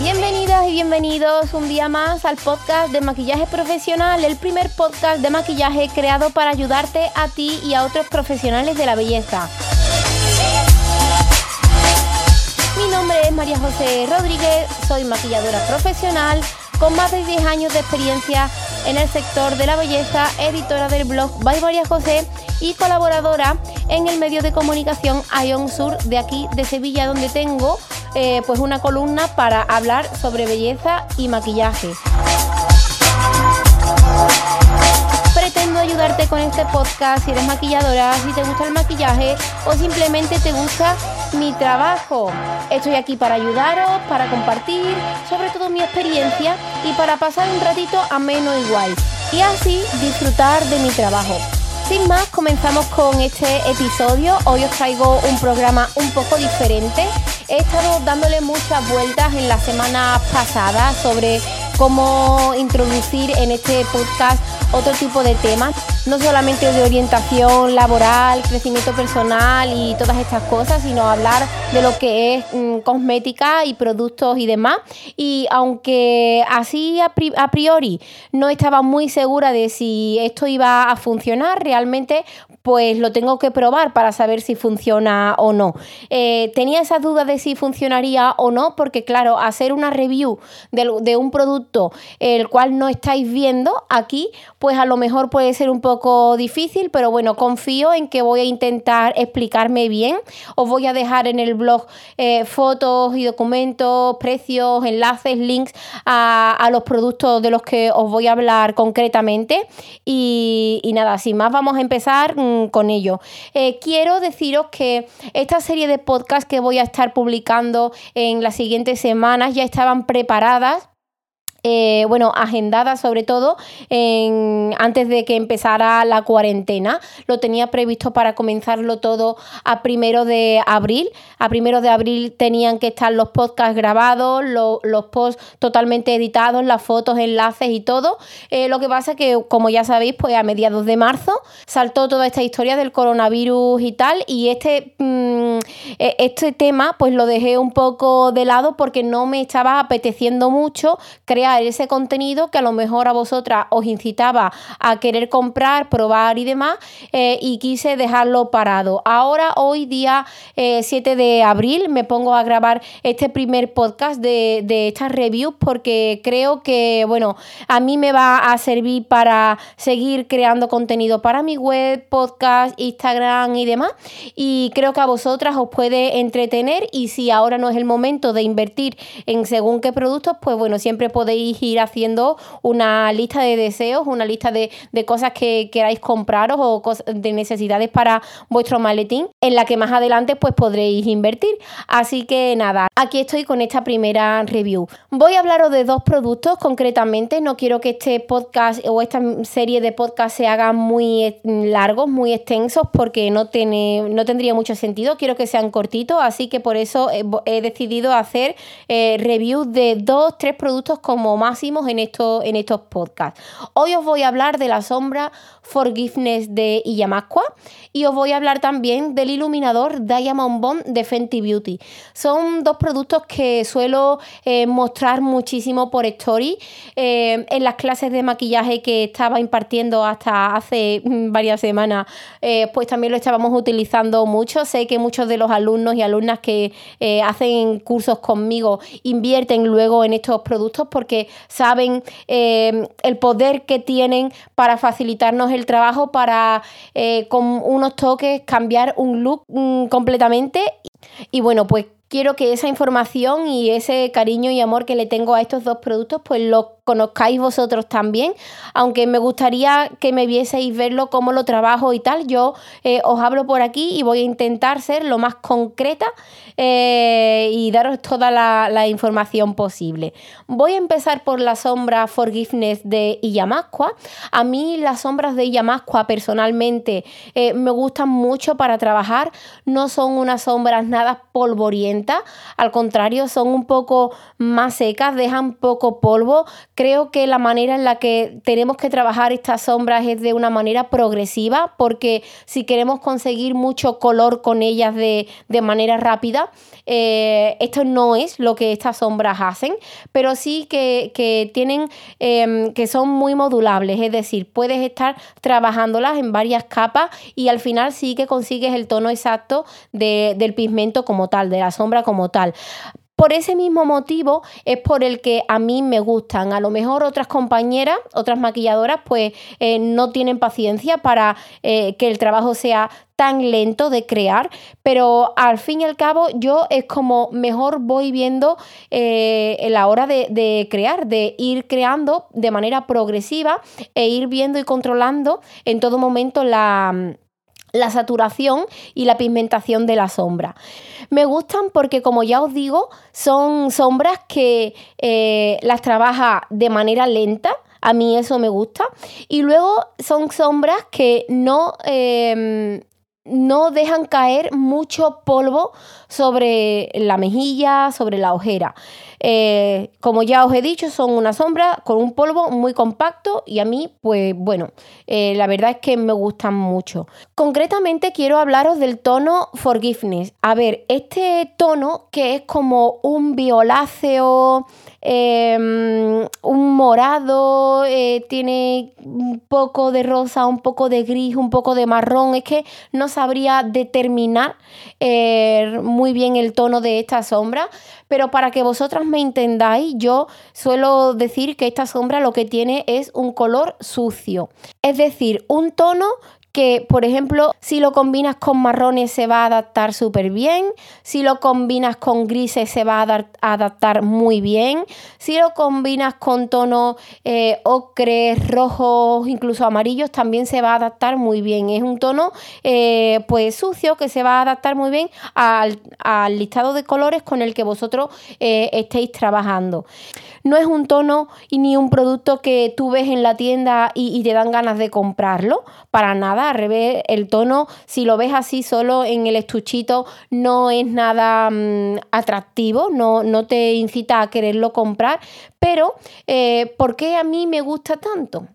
Bienvenidas y bienvenidos un día más al podcast de maquillaje profesional, el primer podcast de maquillaje creado para ayudarte a ti y a otros profesionales de la belleza. Mi nombre es María José Rodríguez, soy maquilladora profesional con más de 10 años de experiencia en el sector de la belleza, editora del blog By María José y colaboradora en el medio de comunicación Ion Sur de aquí de Sevilla, donde tengo eh, pues una columna para hablar sobre belleza y maquillaje. Pretendo ayudarte con este podcast si eres maquilladora, si te gusta el maquillaje o simplemente te gusta mi trabajo. Estoy aquí para ayudaros, para compartir sobre todo mi experiencia y para pasar un ratito ameno igual y así disfrutar de mi trabajo. Sin más, comenzamos con este episodio. Hoy os traigo un programa un poco diferente. He estado dándole muchas vueltas en la semana pasada sobre cómo introducir en este podcast otro tipo de temas, no solamente de orientación laboral, crecimiento personal y todas estas cosas, sino hablar de lo que es mm, cosmética y productos y demás. Y aunque así a, priori no estaba muy segura de si esto iba a funcionar, realmente pues lo tengo que probar para saber si funciona o no. Eh, tenía esas dudas de si funcionaría o no, porque claro, hacer una review de, un producto el cual no estáis viendo aquí, pues a lo mejor puede ser un poco difícil, pero bueno, confío en que voy a intentar explicarme bien. Os voy a dejar en el blog eh, fotos y documentos, precios, enlaces, links a, los productos de los que os voy a hablar concretamente. Y, nada, sin más, vamos a empezar con ello. Eh, quiero deciros que esta serie de podcasts que voy a estar publicando en las siguientes semanas ya estaban preparadas eh, bueno, agendada sobre todo antes de que empezara la cuarentena. Lo tenía previsto para comenzarlo todo a primero de abril. A primero de abril tenían que estar los podcasts grabados, los posts totalmente editados, las fotos, enlaces y todo. Eh, lo que pasa es que, como ya sabéis, pues a mediados de marzo saltó toda esta historia del coronavirus y tal. Y este, mm, e, este tema, pues lo dejé un poco de lado porque no me estaba apeteciendo mucho crear ese contenido que a lo mejor a vosotras os incitaba a querer comprar, probar y demás, eh, y quise dejarlo parado. Ahora, hoy día 7 eh, de abril, me pongo a grabar este primer podcast de estas reviews porque creo que, bueno, a mí me va a servir para seguir creando contenido para mi web, podcast, Instagram y demás. Y creo que a vosotras os puede entretener y si ahora no es el momento de invertir en según qué productos, pues bueno, siempre podéis ir haciendo una lista de deseos, una lista de, cosas que queráis compraros o de necesidades para vuestro maletín, en la que más adelante pues podréis invertir. Así que nada, aquí estoy con esta primera review. Voy a hablaros de dos productos concretamente, no quiero que este podcast o esta serie de podcast se hagan muy largos, muy extensos, porque no, tiene, no tendría mucho sentido, quiero que sean cortitos, así que por eso he, decidido hacer eh, reviews de dos, tres productos como máximos en, esto, en estos podcasts. Hoy os voy a hablar de la sombra Forgiveness de Iyamasqua y os voy a hablar también del iluminador Diamond Bond de Fenty Beauty. Son dos productos que suelo eh, mostrar muchísimo por story eh, en las clases de maquillaje que estaba impartiendo hasta hace mm, varias semanas, eh, pues también lo estábamos utilizando mucho. Sé que muchos de los alumnos y alumnas que hacen cursos conmigo invierten luego en estos productos porque saben el poder que tienen para facilitarnos el trabajo para con unos toques cambiar un mm, completamente. Y bueno, pues quiero que esa información y ese cariño y amor que le tengo a estos dos productos, pues lo conozcáis vosotros también, aunque me gustaría que me vieseis verlo, cómo lo trabajo y tal, yo eh, os hablo por aquí y voy a intentar ser lo más concreta eh, y daros toda la, información posible. Voy a empezar por la sombra Forgiveness de Iyamasqua. A mí las sombras de Iyamasqua personalmente eh, me gustan mucho para trabajar, no son unas sombras nada polvorientas, al contrario, son un poco más secas, dejan poco polvo. Creo que la manera en la que tenemos que trabajar estas sombras es de una manera progresiva, porque si queremos conseguir mucho color con ellas de, manera rápida, eh, esto no es lo que estas sombras hacen, pero sí que, tienen, em, que son muy modulables, es decir, puedes estar trabajándolas en varias capas y al final sí que consigues el tono exacto del pigmento como tal, de la sombra como tal. Por ese mismo motivo es por el que a mí me gustan. A lo mejor otras compañeras, otras maquilladoras, pues eh, no tienen paciencia para eh, que el trabajo sea tan lento de crear, pero al fin y al cabo yo es como mejor voy viendo eh, la hora de, crear, de ir creando de manera progresiva e ir viendo y controlando en todo momento la la saturación y la pigmentación de la sombra. Me gustan porque, como ya os digo, son sombras que eh, las trabaja de manera lenta. A mí eso me gusta. Y luego son sombras que no, em, no dejan caer mucho polvo sobre la mejilla, sobre la ojera. Eh, como ya os he dicho, son una sombra con un polvo muy compacto y a mí, pues bueno, eh, la verdad es que me gustan mucho. Concretamente quiero hablaros del tono Forgiveness. A ver, este tono que es como un violáceo Em, un morado, eh, tiene un poco de rosa, un poco de gris, un poco de marrón. Es que no sabría determinar eh, muy bien el tono de esta sombra, pero para que vosotras me entendáis, yo suelo decir que esta sombra lo que tiene es un color sucio. Es decir, un tono que, por ejemplo, si lo combinas con marrones se va a adaptar súper bien, si lo combinas con grises se va a, adaptar muy bien, si lo combinas con tonos eh, ocres, rojos, incluso amarillos, también se va a adaptar muy bien. Es un tono eh, pues sucio que se va a adaptar muy bien al, listado de colores con el que vosotros eh, estéis trabajando. No es un tono y ni un producto que tú ves en la tienda y te dan ganas de comprarlo, para nada al revés, el tono, si lo ves así solo en el estuchito, no es nada mm, atractivo, no, no, te incita a quererlo comprar, pero eh, ¿por qué a mí me gusta tanto?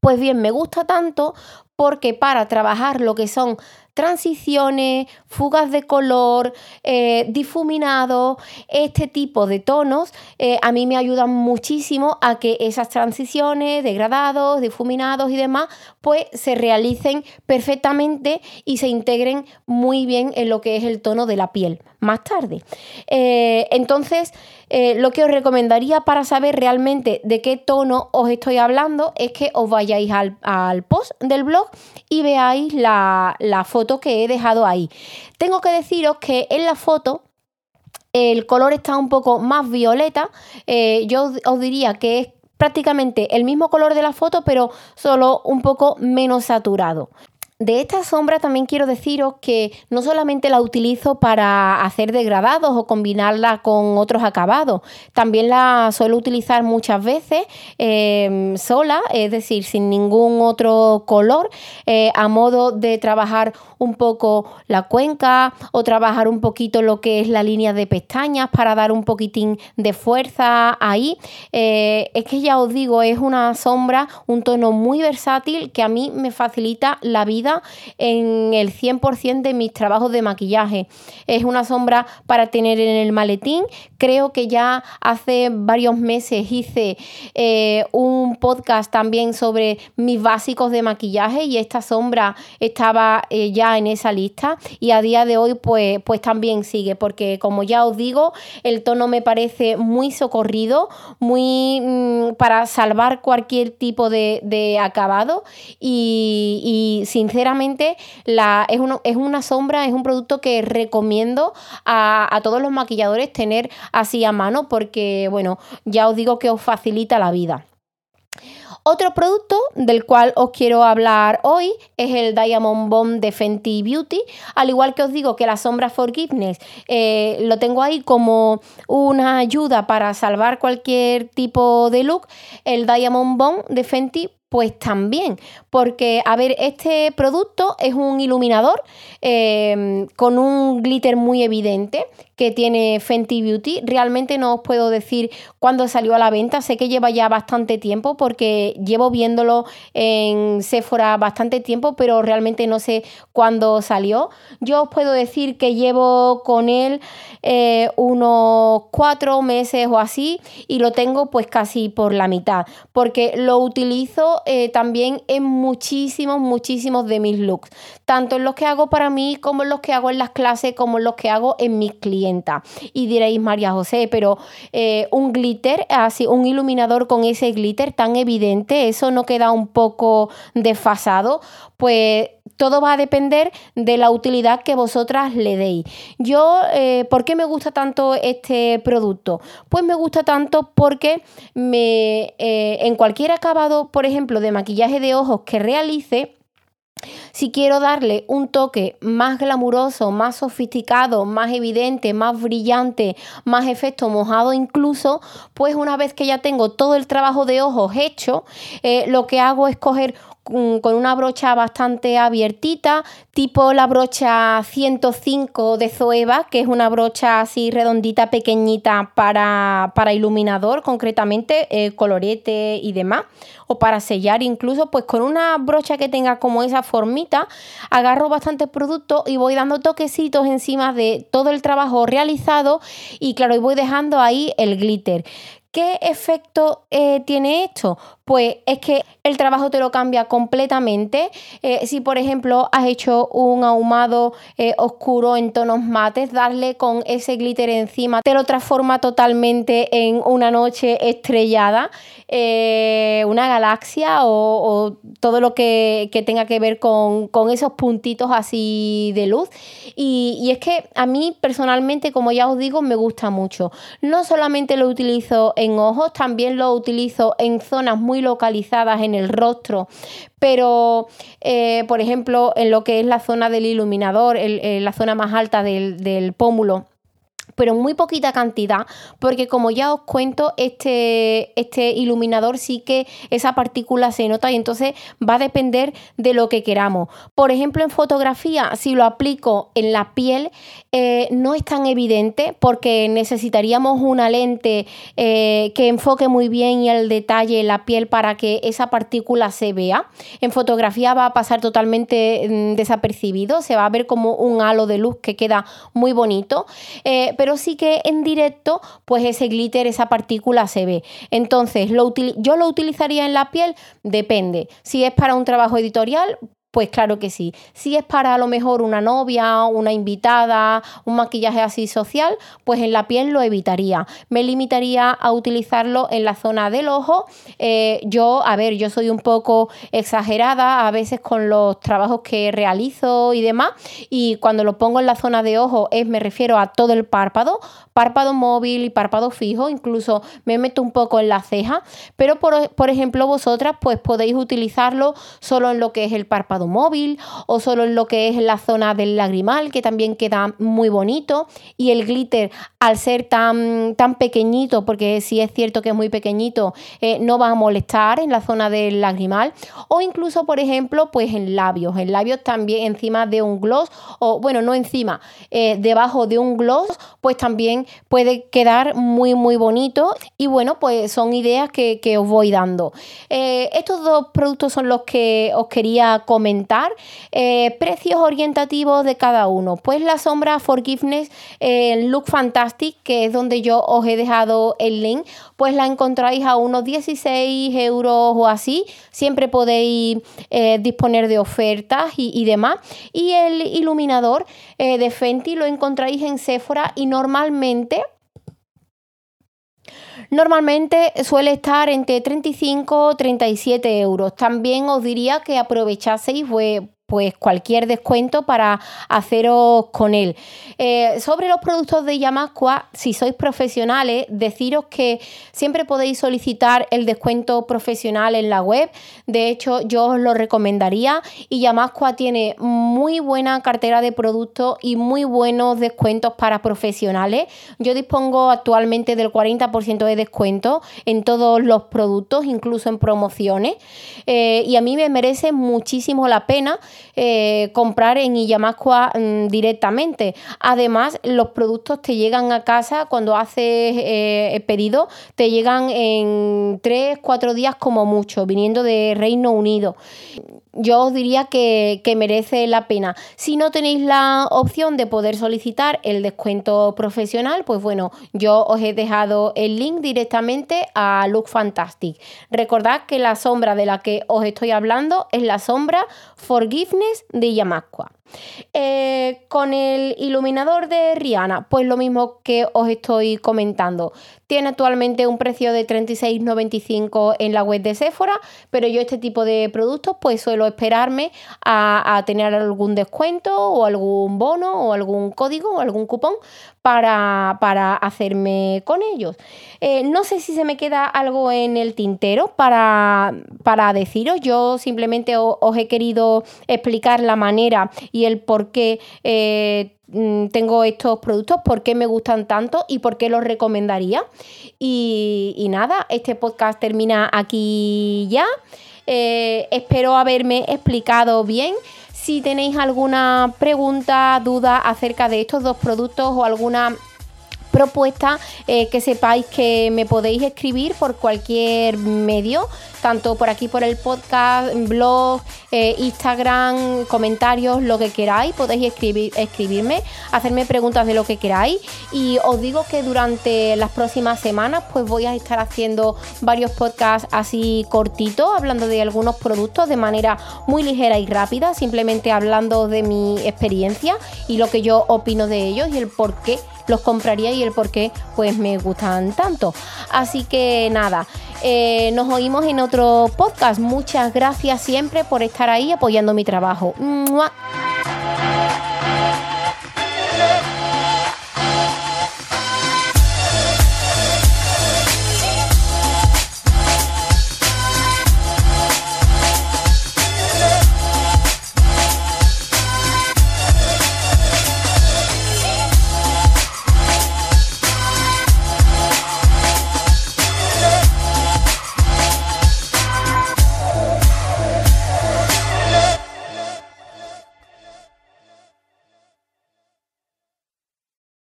Pues bien, me gusta tanto porque para trabajar lo que son transiciones, fugas de color, eh, difuminados, este tipo de tonos, eh, a mí me ayudan muchísimo a que esas transiciones, degradados, difuminados y demás, pues se realicen perfectamente y se integren muy bien en lo que es el tono de la piel más tarde. Eh, entonces, lo que os recomendaría para saber realmente de qué tono os estoy hablando es que os vayáis al, post del blog y veáis la, la foto que he dejado ahí. Tengo que deciros que en la foto el color está un poco más violeta. Eh, yo os diría que es prácticamente el mismo color de la foto, pero solo un poco menos saturado. De esta sombra también quiero deciros que no solamente la utilizo para hacer degradados o combinarla con otros acabados, también la suelo utilizar muchas veces em, sola, es decir, sin ningún otro color, eh, a modo de trabajar un poco la cuenca o trabajar un poquito lo que es la línea de pestañas para dar un poquitín de fuerza ahí. Eh, es que ya os digo, es una sombra, un tono muy versátil que a mí me facilita la vida en el 100% de mis trabajos de maquillaje. Es una sombra para tener en el maletín. Creo que ya hace varios meses hice eh, un podcast también sobre mis básicos de maquillaje y esta sombra estaba eh, ya en esa lista y a día de hoy pues, pues también sigue porque como ya os digo el tono me parece muy socorrido, muy mm, para salvar cualquier tipo de, acabado y, sinceramente la, es, una sombra, es un producto que recomiendo a, a todos los maquilladores tener así a mano porque bueno ya os digo que os facilita la vida. Otro producto del cual os quiero hablar hoy es el Diamond Bomb de Fenty Beauty. Al igual que os digo que la sombra Forgiveness eh, lo tengo ahí como una ayuda para salvar cualquier tipo de look, el Diamond Bomb de Fenty Pues también, porque, a ver, este producto es un iluminador em, con un glitter muy evidente que tiene Fenty Beauty. Realmente no os puedo decir cuándo salió a la venta, sé que lleva ya bastante tiempo porque llevo viéndolo en Sephora bastante tiempo, pero realmente no sé cuándo salió. Yo os puedo decir que llevo con él eh, unos cuatro meses o así y lo tengo pues casi por la mitad, porque lo utilizo eh, también en muchísimos, muchísimos de mis looks, tanto en los que hago para mí como en los que hago en las clases, como en los que hago en mis clientas. Y diréis, María José, pero eh, un glitter, así, un iluminador con ese glitter tan evidente, eso no queda un poco desfasado, pues todo va a depender de la utilidad que vosotras le deis. Yo, eh, ¿por qué me gusta tanto este producto? Pues me gusta tanto porque me, eh, en cualquier acabado, por ejemplo, de maquillaje de ojos que realice, si quiero darle un toque más glamuroso, más sofisticado, más evidente, más brillante, más efecto mojado incluso, pues una vez que ya tengo todo el trabajo de ojos hecho, eh, lo que hago es coger con una brocha bastante abiertita, tipo la brocha 105 de Zoeva, que es una brocha así redondita, pequeñita para, iluminador, concretamente, eh, colorete y demás, o para sellar incluso, pues con una brocha que tenga como esa formita, agarro bastante producto y voy dando toquecitos encima de todo el trabajo realizado y claro, y voy dejando ahí el glitter. ¿Qué efecto eh, tiene esto? Pues es que el trabajo te lo cambia completamente. Eh, si por ejemplo has hecho un ahumado eh, oscuro en tonos mates, darle con ese glitter encima te lo transforma totalmente en una noche estrellada, una galaxia o, todo lo que, tenga que ver con, esos puntitos así de luz. Y, y es que a mí personalmente, como ya os digo, me gusta mucho. No solamente lo utilizo en ojos, también lo utilizo en zonas muy localizadas en el rostro, pero eh, por ejemplo en lo que es la zona del iluminador, en la zona más alta del, del pómulo pero muy poquita cantidad, porque como ya os cuento, este, este iluminador sí que esa partícula se nota y entonces va a depender de lo que queramos. Por ejemplo, en fotografía, si lo aplico en la piel, eh, no es tan evidente porque necesitaríamos una lente eh, que enfoque muy bien y el detalle la piel para que esa partícula se vea. En fotografía va a pasar totalmente mm, desapercibido, se va a ver como un halo de luz que queda muy bonito. Eh, pero sí que en directo, pues ese glitter, esa partícula se ve. Entonces, lo yo lo utilizaría en la piel, depende. Si es para un trabajo editorial, pues claro que sí. Si es para a lo mejor una novia, una invitada, un maquillaje así social, pues en la piel lo evitaría. Me limitaría a utilizarlo en la zona del ojo. Eh, yo, a ver, yo soy un poco exagerada a veces con los trabajos que realizo y demás. Y cuando lo pongo en la zona de ojo es, me refiero a todo el párpado, párpado móvil y párpado fijo. Incluso me meto un poco en la ceja. Pero por, por ejemplo, vosotras pues podéis utilizarlo solo en lo que es el párpado móvil o solo en lo que es la zona del lagrimal, que también queda muy bonito. Y el glitter, al ser tan, tan pequeñito, porque si es cierto que es muy pequeñito, eh, no va a molestar en la zona del lagrimal. O incluso, por ejemplo, pues en labios. En labios también encima de un gloss, o bueno, no encima, eh, debajo de un gloss, pues también puede quedar muy, muy bonito. Y bueno, pues son ideas que, os voy dando. Eh, estos dos productos son los que os quería comentar eh, precios orientativos de cada uno. Pues la sombra Forgiveness eh, Look Fantastic, que es donde yo os he dejado el link, pues la encontráis a unos 16 euros o así. Siempre podéis eh, disponer de ofertas y, y, demás. Y el iluminador de Fenty lo encontráis en Sephora y normalmente Normalmente suele estar entre 35 y 37 euros. También os diría que aprovechaseis pues cualquier descuento para haceros con él. Eh, sobre los productos de Yamascua, si sois profesionales, deciros que siempre podéis solicitar el descuento profesional en la web. De hecho, yo os lo recomendaría y Yamascua tiene muy buena cartera de productos y muy buenos descuentos para profesionales. Yo dispongo actualmente del 40% de descuento en todos los productos, incluso en promociones. Eh, y a mí me merece muchísimo la pena eh, comprar en Illamasqua mm, directamente. Además, los productos te llegan a casa cuando haces eh, pedido, te llegan en 3, 4 días como mucho, viniendo de Reino Unido yo os diría que, merece la pena. Si no tenéis la opción de poder solicitar el descuento profesional, pues bueno, yo os he dejado el link directamente a Look Fantastic. Recordad que la sombra de la que os estoy hablando es la sombra Forgiveness de Yamasqua. Eh, con el iluminador de Rihanna, pues lo mismo que os estoy comentando. Tiene actualmente un precio de 36,95 en la web de Sephora, pero yo este tipo de productos pues suelo esperarme a, tener algún descuento o algún bono o algún código o algún cupón para, hacerme con ellos. Eh, no sé si se me queda algo en el tintero para, para deciros. Yo simplemente os, he querido explicar la manera y el por qué eh, tengo estos productos, por qué me gustan tanto y por qué los recomendaría. Y, nada, este podcast termina aquí ya. Eh, espero haberme explicado bien. Si tenéis alguna pregunta, duda acerca de estos dos productos o alguna propuesta, eh, que sepáis que me podéis escribir por cualquier medio tanto por aquí por el podcast, blog, eh, Instagram, comentarios, lo que queráis, podéis escribir, escribirme, hacerme preguntas de lo que queráis. Y os digo que durante las próximas semanas pues voy a estar haciendo varios podcasts así cortitos, hablando de algunos productos de manera muy ligera y rápida, simplemente hablando de mi experiencia y lo que yo opino de ellos y el por qué los compraría y el por qué pues me gustan tanto. Así que nada. Eh, nos oímos en otro podcast. Muchas gracias siempre por estar ahí apoyando mi trabajo.